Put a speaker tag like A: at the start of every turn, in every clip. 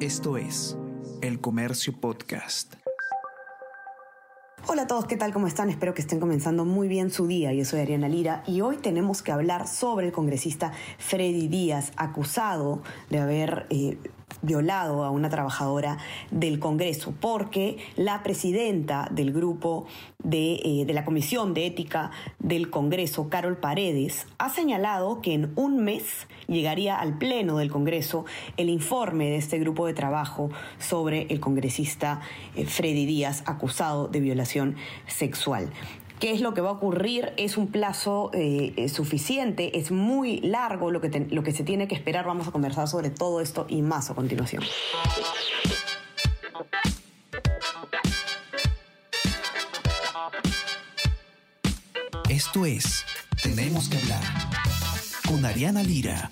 A: Esto es El Comercio Podcast.
B: Hola a todos, ¿qué tal? ¿Cómo están? Espero que estén comenzando muy bien su día. Yo soy Ariana Lira y hoy tenemos que hablar sobre el congresista Freddy Díaz, acusado de haber eh, violado a una trabajadora del Congreso, porque la presidenta del grupo de, eh, de, la Comisión de Ética del Congreso, Carol Paredes, ha señalado que en un mes llegaría al Pleno del Congreso el informe de este grupo de trabajo sobre el congresista eh, Freddy Díaz acusado de violación sexual qué es lo que va a ocurrir, es un plazo eh, eh, suficiente, es muy largo lo que, lo que se tiene que esperar. Vamos a conversar sobre todo esto y más a continuación.
A: Esto es Tenemos que hablar con Ariana Lira.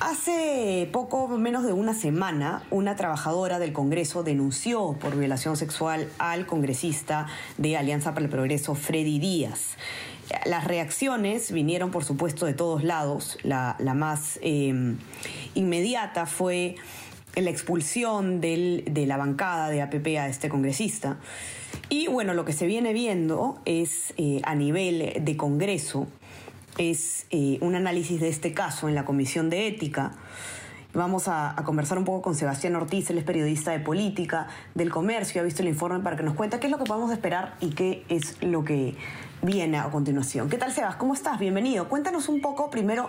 B: Hace poco menos de una semana, una trabajadora del Congreso denunció por violación sexual al congresista de Alianza para el Progreso, Freddy Díaz. Las reacciones vinieron, por supuesto, de todos lados. La, más em, inmediata fue la expulsión de la bancada de APP a este congresista. Y bueno, lo que se viene viendo es eh, a nivel de Congreso es eh, un análisis de este caso en la Comisión de Ética. Vamos a, conversar un poco con Sebastián Ortiz, él es periodista de política, del comercio, ha visto el informe para que nos cuente qué es lo que podemos esperar y qué es lo que viene a continuación. ¿Qué tal, Sebas? ¿Cómo estás? Bienvenido. Cuéntanos un poco primero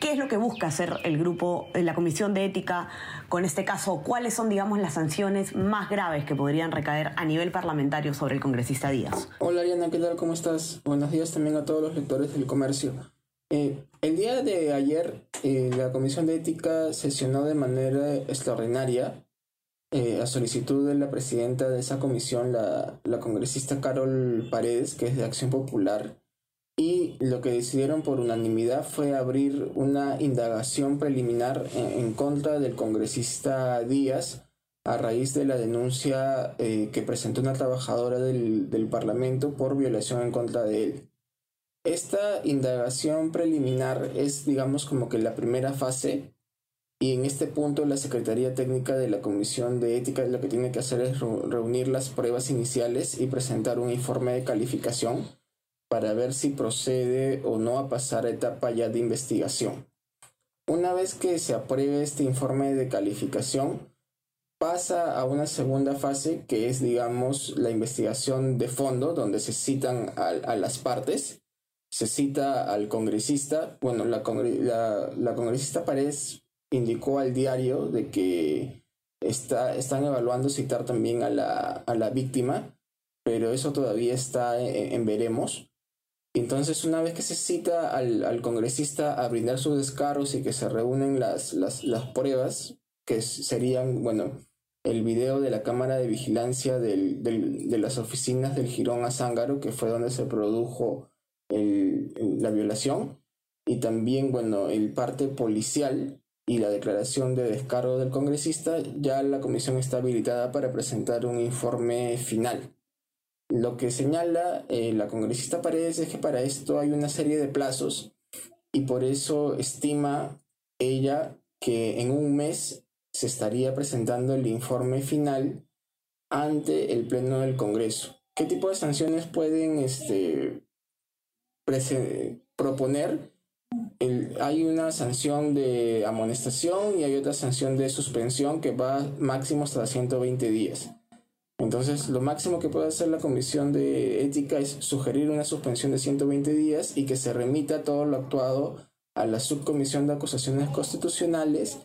B: qué es lo que busca hacer el grupo, la Comisión de Ética con este caso, cuáles son, digamos, las sanciones más graves que podrían recaer a nivel parlamentario sobre el congresista Díaz.
C: Hola, Ariana, ¿qué tal? ¿Cómo estás? Buenos días también a todos los lectores del comercio. Eh, el día de ayer, eh, la Comisión de Ética sesionó de manera extraordinaria eh, a solicitud de la presidenta de esa comisión, la, la, congresista Carol Paredes, que es de Acción Popular, y lo que decidieron por unanimidad fue abrir una indagación preliminar en, contra del congresista Díaz a raíz de la denuncia que presentó una trabajadora del, del Parlamento por violación en contra de él. Esta indagación preliminar es, digamos, como que la primera fase y en este punto la Secretaría Técnica de la Comisión de Ética lo que tiene que hacer es reunir las pruebas iniciales y presentar un informe de calificación para ver si procede o no a pasar a etapa ya de investigación. Una vez que se apruebe este informe de calificación, pasa a una segunda fase que es, digamos, la investigación de fondo, donde se citan a, a las partes se cita al congresista, bueno, la, la, congresista Paredes indicó al diario de que está, están evaluando citar también a la, a la víctima, pero eso todavía está en, veremos. Entonces, una vez que se cita al, al, congresista a brindar sus descargos y que se reúnen las, las, las pruebas, que serían, bueno, el video de la cámara de vigilancia del, del, de las oficinas del Girón a Zángaro, que fue donde se produjo la violación y también, bueno, el parte policial y la declaración de descargo del congresista, ya la comisión está habilitada para presentar un informe final. Lo que señala eh, la congresista Paredes es que para esto hay una serie de plazos y por eso estima ella que en un mes se estaría presentando el informe final ante el Pleno del Congreso. ¿Qué tipo de sanciones pueden este, proponer, hay una sanción de amonestación y hay otra sanción de suspensión que va máximo hasta 120 días. Entonces, lo máximo que puede hacer la Comisión de Ética es sugerir una suspensión de 120 días y que se remita todo lo actuado a la Subcomisión de Acusaciones Constitucionales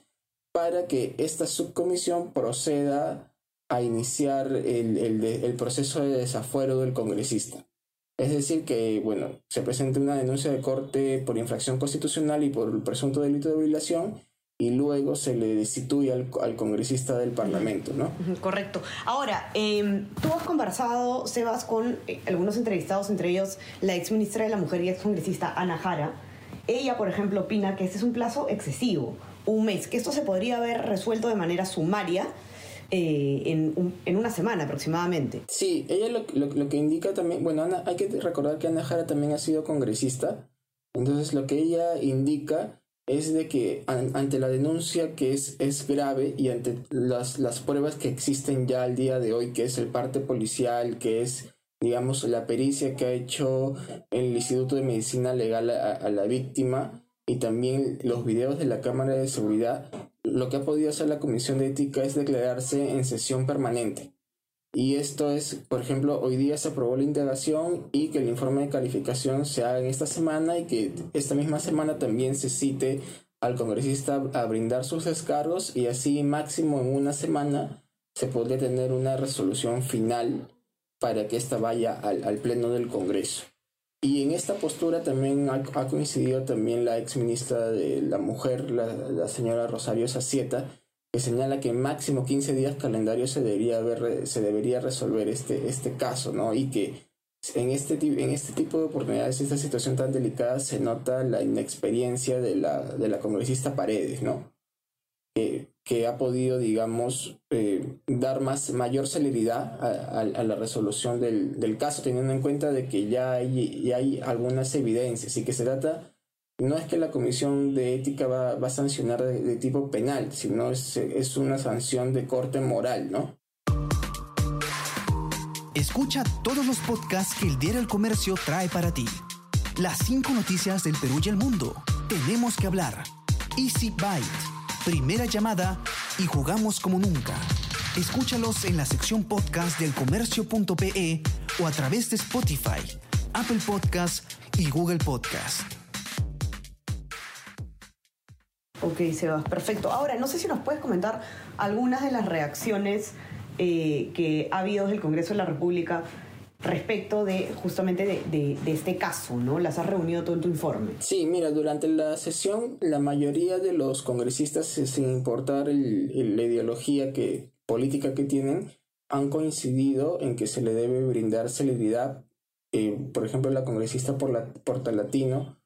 C: para que esta subcomisión proceda a iniciar el, el proceso de desafuero del congresista. Es decir, que, bueno, se presenta una denuncia de corte por infracción constitucional y por el presunto delito de violación y luego se le destituye al, congresista del Parlamento, ¿no?
B: Correcto. Ahora, em, tú has conversado, Sebas, con eh, algunos entrevistados, entre ellos la ex ministra de la Mujer y ex congresista Ana Jara. Ella, por ejemplo, opina que este es un plazo excesivo, un mes, que esto se podría haber resuelto de manera sumaria eh, en, en, una semana aproximadamente.
C: Sí, ella lo, lo, que indica también, bueno, hay que recordar que Ana Jara también ha sido congresista, entonces lo que ella indica es de que ante la denuncia que es, es grave y ante las, las pruebas que existen ya al día de hoy, que es el parte policial, que es digamos, la pericia que ha hecho el Instituto de Medicina Legal a, la víctima y también los videos de la cámara de seguridad, lo que ha podido hacer la Comisión de Ética es declararse en sesión permanente. Y esto es, por ejemplo, hoy día se aprobó la indagación y que el informe de calificación se haga en esta semana y que esta misma semana también se cite al congresista a brindar sus descargos y así máximo en una semana se podría tener una resolución final para que ésta vaya al, al, Pleno del Congreso. Y en esta postura también ha, coincidido también la ex ministra de la Mujer, la, señora Rosario Sacieta, que señala que en máximo 15 días calendario se debería, ver, se debería resolver este, este caso, ¿no? Y que en este, en este tipo de oportunidades, esta situación tan delicada, se nota la inexperiencia de la, de la congresista Paredes, ¿no? Que ha podido, digamos, eh, dar más, mayor celeridad a, la resolución del, caso, teniendo en cuenta de que ya hay, hay algunas evidencias y que se trata, no es que la Comisión de Ética va, a sancionar de, tipo penal, sino es, es una sanción de corte moral, ¿no?
A: Escucha todos los podcasts que el Diario El Comercio trae para ti. Las cinco noticias del Perú y el mundo. Tenemos que hablar. Easy Byte primera llamada y jugamos como nunca. Escúchalos en la sección podcast del comercio.pe o a través de Spotify, Apple Podcast y Google Podcast.
B: Ok, Sebas, perfecto. Ahora, no sé si nos puedes comentar algunas de las reacciones eh, que ha habido del Congreso de la República respecto de justamente de, este caso, ¿no? Las has reunido todo en tu informe.
C: Sí, mira, durante la sesión la mayoría de los congresistas, sin importar la ideología que, política que tienen, han coincidido en que se le debe brindar celeridad. Eh, por ejemplo, la congresista por la, Portalatino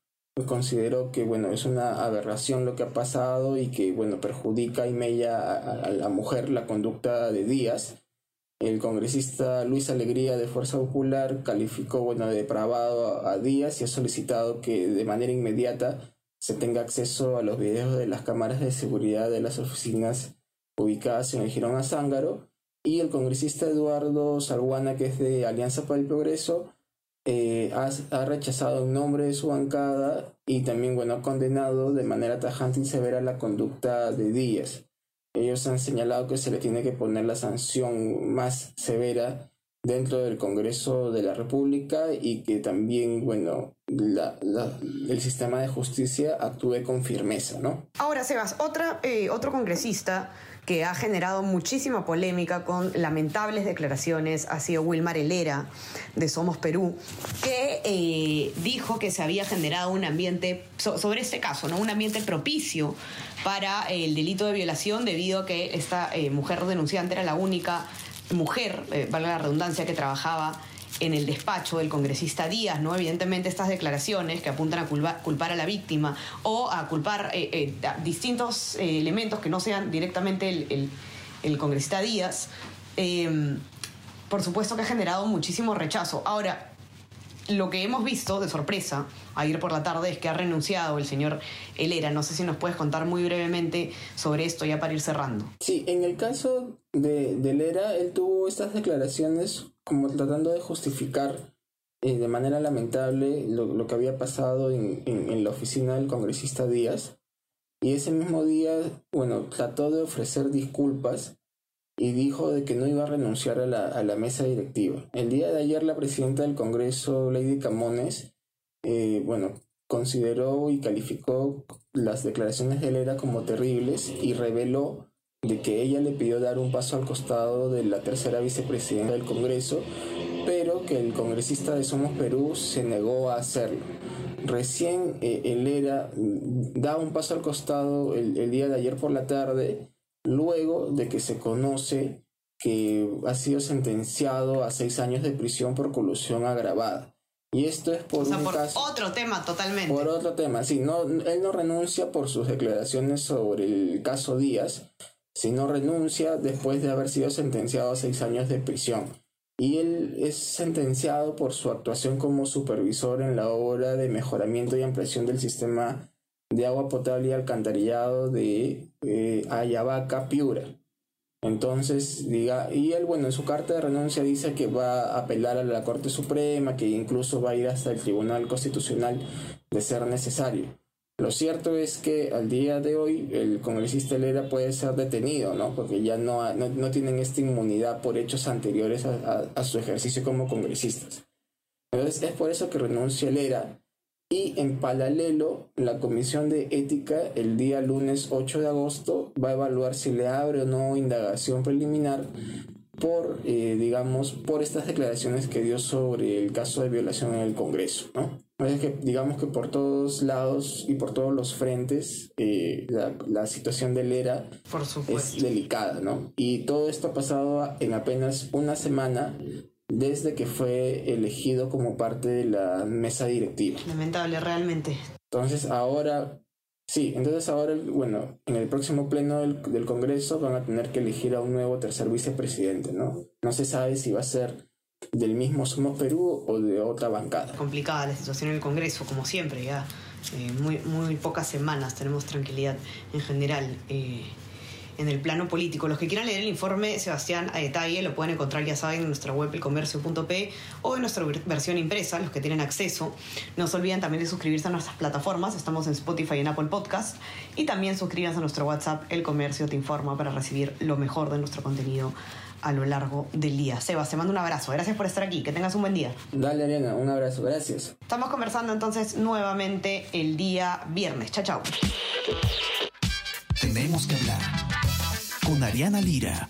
C: consideró que bueno es una aberración lo que ha pasado y que bueno perjudica y mella a la mujer la conducta de Díaz el congresista Luis Alegría de Fuerza Popular calificó bueno, de depravado a Díaz y ha solicitado que de manera inmediata se tenga acceso a los videos de las cámaras de seguridad de las oficinas ubicadas en el Girón Azángaro. Y el congresista Eduardo Salguana, que es de Alianza para el Progreso, eh, ha, ha, rechazado en nombre de su bancada y también bueno, ha condenado de manera tajante y severa la conducta de Díaz. Ellos han señalado que se le tiene que poner la sanción más severa dentro del Congreso de la República y que también, bueno, el sistema de justicia actúe con firmeza, ¿no?
B: Ahora, Sebas, otra, eh, otro congresista que ha generado muchísima polémica con lamentables declaraciones ha sido Wilmar Helera de Somos Perú, que eh, dijo que se había generado un ambiente, sobre este caso, ¿no? un ambiente propicio para el delito de violación debido a que esta eh, mujer denunciante era la única mujer, eh, valga la redundancia, que trabajaba en el despacho del congresista Díaz, ¿no? Evidentemente estas declaraciones que apuntan a culpar, a la víctima o a culpar eh, distintos elementos que no sean directamente el, el congresista Díaz, por supuesto que ha generado muchísimo rechazo. Ahora, lo que hemos visto de sorpresa ayer por la tarde es que ha renunciado el señor Helera. No sé si nos puedes contar muy brevemente sobre esto ya para ir cerrando.
C: Sí, en el caso de, de él tuvo estas declaraciones como tratando de justificar eh, de manera lamentable lo, que había pasado en, en la oficina del congresista Díaz. Y ese mismo día, bueno, trató de ofrecer disculpas y dijo de que no iba a renunciar a la, a la mesa directiva. El día de ayer la presidenta del Congreso, Lady Camones, eh, bueno, consideró y calificó las declaraciones de Helera como terribles y reveló de que ella le pidió dar un paso al costado de la tercera vicepresidenta del Congreso, pero que el congresista de Somos Perú se negó a hacerlo. Recién eh, Helera da un paso al costado el, el día de ayer por la tarde luego de que se conoce que ha sido sentenciado a seis años de prisión por colusión agravada. Y esto es por,
B: otro tema totalmente.
C: Por otro tema, sí, no, él no renuncia por sus declaraciones sobre el caso Díaz, si no renuncia después de haber sido sentenciado a seis años de prisión. Y él es sentenciado por su actuación como supervisor en la obra de mejoramiento y ampliación del sistema de agua potable y alcantarillado de eh, Ayabaca, Piura. Entonces, diga, y él, bueno, en su carta de renuncia dice que va a apelar a la Corte Suprema, que incluso va a ir hasta el Tribunal Constitucional de ser necesario. Lo cierto es que al día de hoy el congresista Lera puede ser detenido, ¿no? Porque ya no, no, tienen esta inmunidad por hechos anteriores a, su ejercicio como congresistas. Entonces es por eso que renuncia Lera y en paralelo la Comisión de Ética el día lunes 8 de agosto va a evaluar si le abre o no indagación preliminar por, eh, digamos, por estas declaraciones que dio sobre el caso de violación en el Congreso, ¿no? Es que digamos que por todos lados y por todos los frentes eh, la, situación del ERA es delicada, ¿no? Y todo esto ha pasado en apenas una semana desde que fue elegido como parte de la mesa directiva.
B: Lamentable, realmente.
C: Entonces ahora, sí, entonces ahora, bueno, en el próximo pleno del, del Congreso van a tener que elegir a un nuevo tercer vicepresidente, ¿no? No se sabe si va a ser del mismo Somos Perú o de otra bancada.
B: Complicada la situación en el Congreso, como siempre, ya eh, muy, muy pocas semanas tenemos tranquilidad en general. Eh, en el plano político. Los que quieran leer el informe, Sebastián, a detalle, lo pueden encontrar, ya saben, en nuestra web elcomercio.p o en nuestra versión impresa, los que tienen acceso. No se olviden también de suscribirse a nuestras plataformas, estamos en Spotify y en Apple Podcast, y también suscríbanse a nuestro WhatsApp, El Comercio Te Informa, para recibir lo mejor de nuestro contenido a lo largo del día. Sebas, te mando un abrazo. Gracias por estar aquí. Que tengas un buen día.
C: Dale, Ariana, un abrazo. Gracias.
B: Estamos conversando entonces nuevamente el día viernes. Chao, chao.
A: Tenemos que hablar Ariana Lira.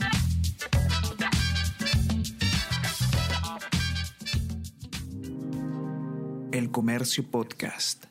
A: El Comercio Podcast.